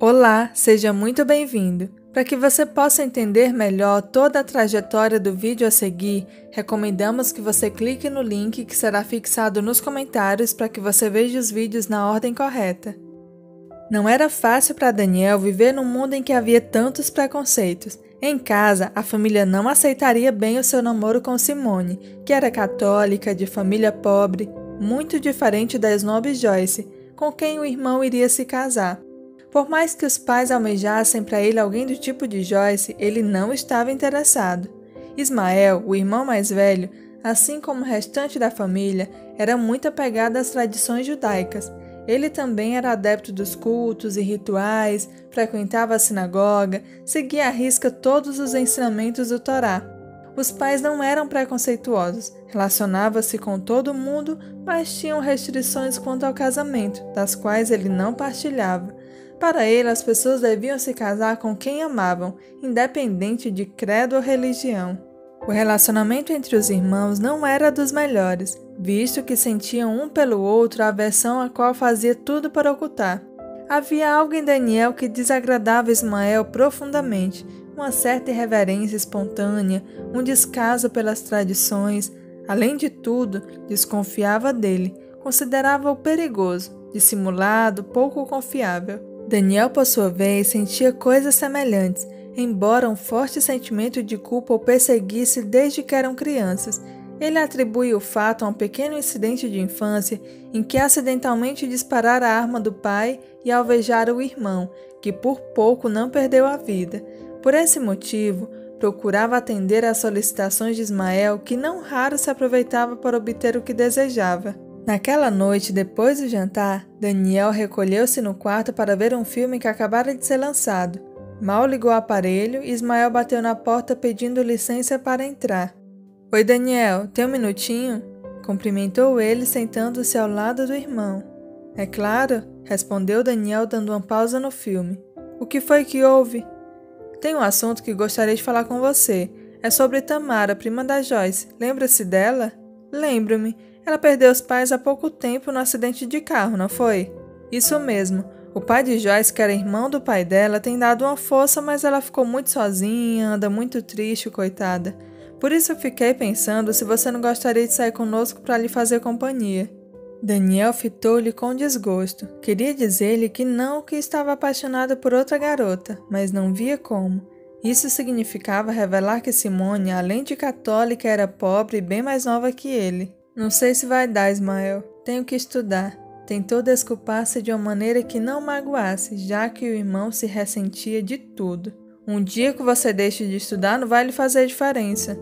Olá, seja muito bem-vindo. Para que você possa entender melhor toda a trajetória do vídeo a seguir, recomendamos que você clique no link que será fixado nos comentários para que você veja os vídeos na ordem correta. Não era fácil para Daniel viver num mundo em que havia tantos preconceitos. Em casa, a família não aceitaria bem o seu namoro com Simone, que era católica, de família pobre, muito diferente da snob Joyce, com quem o irmão iria se casar. Por mais que os pais almejassem para ele alguém do tipo de Joyce, ele não estava interessado. Ismael, o irmão mais velho, assim como o restante da família, era muito apegado às tradições judaicas. Ele também era adepto dos cultos e rituais, frequentava a sinagoga, seguia à risca todos os ensinamentos do Torá. Os pais não eram preconceituosos, relacionava-se com todo mundo, mas tinham restrições quanto ao casamento, das quais ele não partilhava. Para ele, as pessoas deviam se casar com quem amavam, independente de credo ou religião. O relacionamento entre os irmãos não era dos melhores, visto que sentiam um pelo outro a aversão a qual fazia tudo para ocultar. Havia algo em Daniel que desagradava Ismael profundamente, uma certa irreverência espontânea, um descaso pelas tradições. Além de tudo, desconfiava dele, considerava-o perigoso, dissimulado, pouco confiável. Daniel, por sua vez, sentia coisas semelhantes, embora um forte sentimento de culpa o perseguisse desde que eram crianças. Ele atribui o fato a um pequeno incidente de infância em que acidentalmente disparara a arma do pai e alvejara o irmão, que por pouco não perdeu a vida. Por esse motivo, procurava atender às solicitações de Ismael, que não raro se aproveitava para obter o que desejava. Naquela noite, depois do jantar, Daniel recolheu-se no quarto para ver um filme que acabara de ser lançado. Mal ligou o aparelho Ismael bateu na porta pedindo licença para entrar. Oi, Daniel, tem um minutinho? Cumprimentou ele sentando-se ao lado do irmão. É claro, respondeu Daniel dando uma pausa no filme. O que foi que houve? Tem um assunto que gostaria de falar com você. É sobre Tamara, prima da Joyce. Lembra-se dela? Lembro-me. Ela perdeu os pais há pouco tempo no acidente de carro, não foi? Isso mesmo. O pai de Joyce, que era irmão do pai dela, tem dado uma força, mas ela ficou muito sozinha, anda muito triste, coitada. Por isso eu fiquei pensando se você não gostaria de sair conosco para lhe fazer companhia. Daniel fitou-lhe com desgosto. Queria dizer-lhe que não, que estava apaixonado por outra garota, mas não via como. Isso significava revelar que Simone, além de católica, era pobre e bem mais nova que ele. Não sei se vai dar, Ismael. Tenho que estudar. Tentou desculpar-se de uma maneira que não magoasse, já que o irmão se ressentia de tudo. Um dia que você deixe de estudar não vai lhe fazer diferença.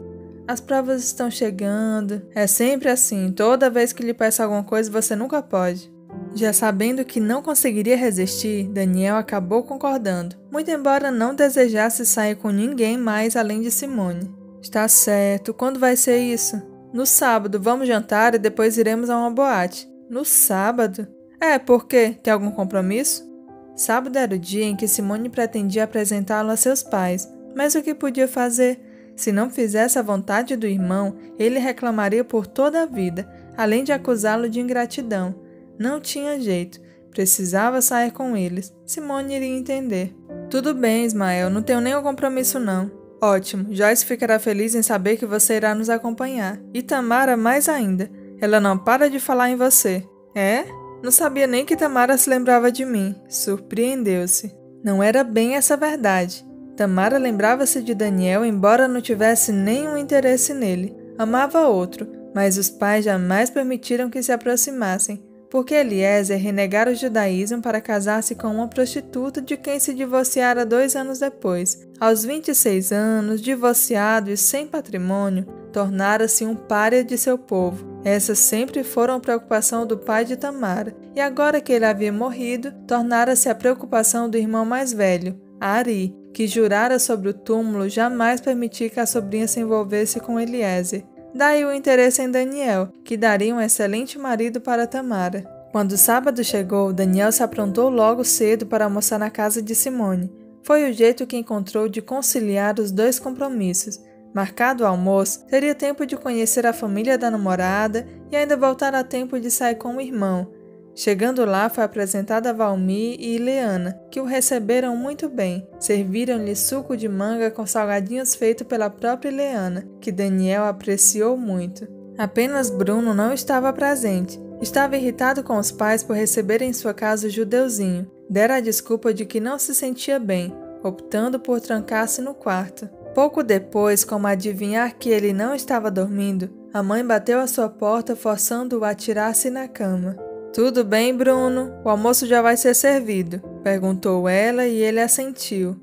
As provas estão chegando. É sempre assim. Toda vez que lhe peço alguma coisa, você nunca pode. Já sabendo que não conseguiria resistir, Daniel acabou concordando, muito embora não desejasse sair com ninguém mais além de Simone. Está certo. Quando vai ser isso? No sábado, vamos jantar e depois iremos a uma boate. No sábado? É, por quê? Tem algum compromisso? Sábado era o dia em que Simone pretendia apresentá-lo a seus pais, mas o que podia fazer? Se não fizesse a vontade do irmão, ele reclamaria por toda a vida, além de acusá-lo de ingratidão. Não tinha jeito, precisava sair com eles. Simone iria entender. Tudo bem, Ismael, não tenho nenhum compromisso não. Ótimo, Joyce ficará feliz em saber que você irá nos acompanhar. E Tamara mais ainda. Ela não para de falar em você. É? Não sabia nem que Tamara se lembrava de mim. Surpreendeu-se. Não era bem essa verdade. Tamara lembrava-se de Daniel, embora não tivesse nenhum interesse nele. Amava outro, mas os pais jamais permitiram que se aproximassem, porque Eliezer renegara o judaísmo para casar-se com uma prostituta de quem se divorciara dois anos depois. Aos 26 anos, divorciado e sem patrimônio, tornara-se um pária de seu povo. Essas sempre foram a preocupação do pai de Tamara, e agora que ele havia morrido, tornara-se a preocupação do irmão mais velho, Ari, que jurara sobre o túmulo jamais permitir que a sobrinha se envolvesse com Eliezer. Daí o interesse em Daniel, que daria um excelente marido para Tamara. Quando o sábado chegou, Daniel se aprontou logo cedo para almoçar na casa de Simone. Foi o jeito que encontrou de conciliar os dois compromissos. Marcado o almoço, teria tempo de conhecer a família da namorada e ainda voltar a tempo de sair com o irmão. Chegando lá, foi apresentada a Valmir e Ileana, que o receberam muito bem. Serviram-lhe suco de manga com salgadinhos feito pela própria Ileana, que Daniel apreciou muito. Apenas Bruno não estava presente. Estava irritado com os pais por receberem em sua casa o judeuzinho. Dera a desculpa de que não se sentia bem, optando por trancar-se no quarto. Pouco depois, como adivinhar que ele não estava dormindo, a mãe bateu à sua porta forçando-o a tirar-se na cama. Tudo bem, Bruno? O almoço já vai ser servido, perguntou ela e ele assentiu.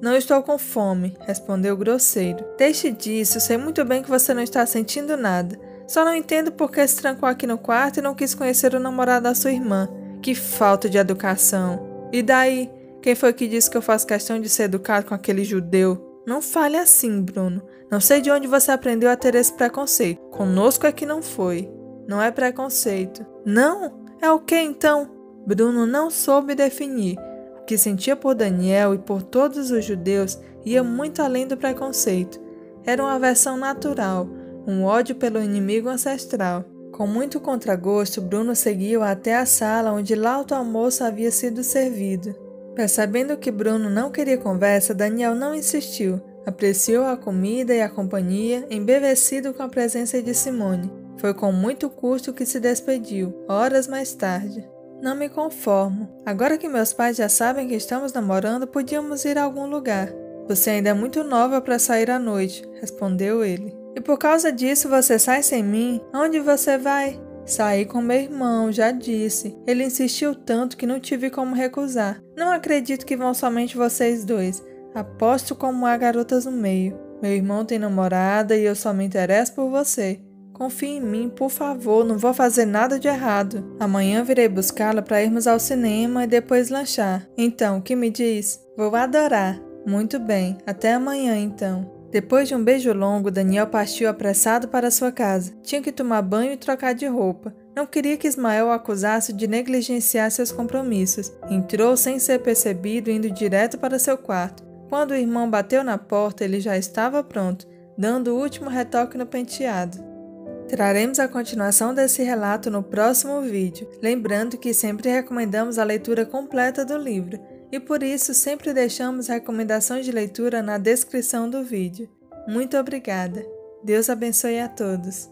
Não estou com fome, respondeu grosseiro. Deixe disso, sei muito bem que você não está sentindo nada. Só não entendo por que se trancou aqui no quarto e não quis conhecer o namorado da sua irmã. Que falta de educação. E daí? Quem foi que disse que eu faço questão de ser educado com aquele judeu? Não fale assim, Bruno. Não sei de onde você aprendeu a ter esse preconceito. Conosco é que não foi. Não é preconceito. Não? É o que então? Bruno não soube definir. O que sentia por Daniel e por todos os judeus ia muito além do preconceito. Era uma aversão natural, um ódio pelo inimigo ancestral. Com muito contragosto, Bruno seguiu até a sala onde lauto almoço havia sido servido. Percebendo que Bruno não queria conversa, Daniel não insistiu. Apreciou a comida e a companhia, embevecido com a presença de Simone. Foi com muito custo que se despediu, horas mais tarde. Não me conformo. Agora que meus pais já sabem que estamos namorando, podíamos ir a algum lugar. Você ainda é muito nova para sair à noite, respondeu ele. E por causa disso você sai sem mim? Onde você vai? Saí com meu irmão, já disse. Ele insistiu tanto que não tive como recusar. Não acredito que vão somente vocês dois. Aposto como há garotas no meio. Meu irmão tem namorada e eu só me interesso por você. Confie em mim, por favor, não vou fazer nada de errado. Amanhã virei buscá-la para irmos ao cinema e depois lanchar. Então, o que me diz? Vou adorar. Muito bem, até amanhã então. Depois de um beijo longo, Daniel partiu apressado para sua casa. Tinha que tomar banho e trocar de roupa. Não queria que Ismael o acusasse de negligenciar seus compromissos. Entrou sem ser percebido, indo direto para seu quarto. Quando o irmão bateu na porta, ele já estava pronto, dando o último retoque no penteado. Traremos a continuação desse relato no próximo vídeo, lembrando que sempre recomendamos a leitura completa do livro e por isso sempre deixamos recomendações de leitura na descrição do vídeo. Muito obrigada! Deus abençoe a todos!